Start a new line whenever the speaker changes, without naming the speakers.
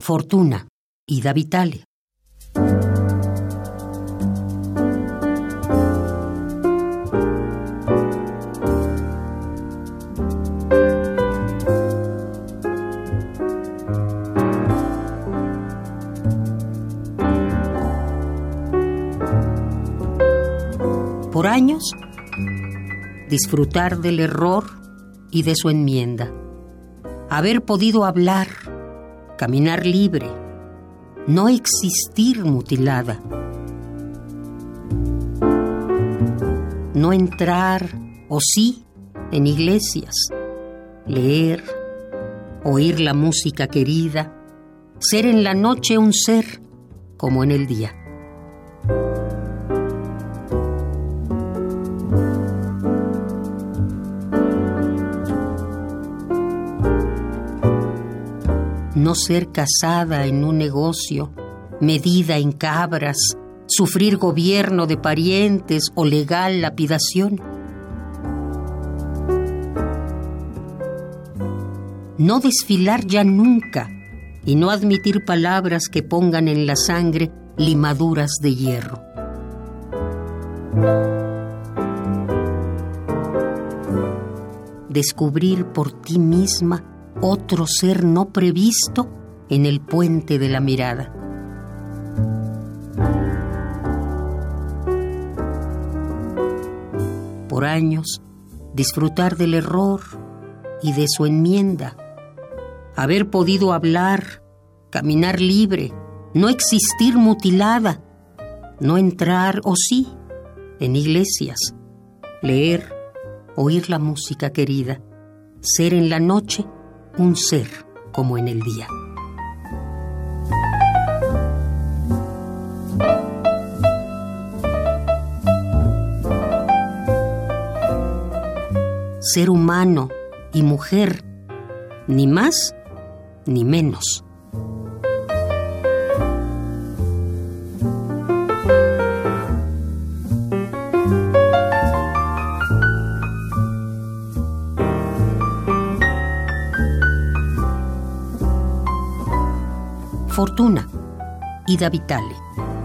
Fortuna, Ida Vitale. Por años, disfrutar del error y de su enmienda. Haber podido hablar, caminar libre, no existir mutilada. No entrar, o sí, en iglesias, leer, oír la música querida, ser en la noche un ser como en el día. No ser casada en un negocio, medida en cabras, sufrir gobierno de parientes o legal lapidación. No desfilar ya nunca y no admitir palabras que pongan en la sangre limaduras de hierro. Descubrir por ti misma otro ser no previsto en el puente de la mirada. Por años, disfrutar del error y de su enmienda, haber podido hablar, caminar libre, no existir mutilada, no entrar, o sí, en iglesias, leer, oír la música querida, ser en la noche un ser como en el día. Ser humano y mujer, ni más ni menos. Fortuna, Ida Vitale.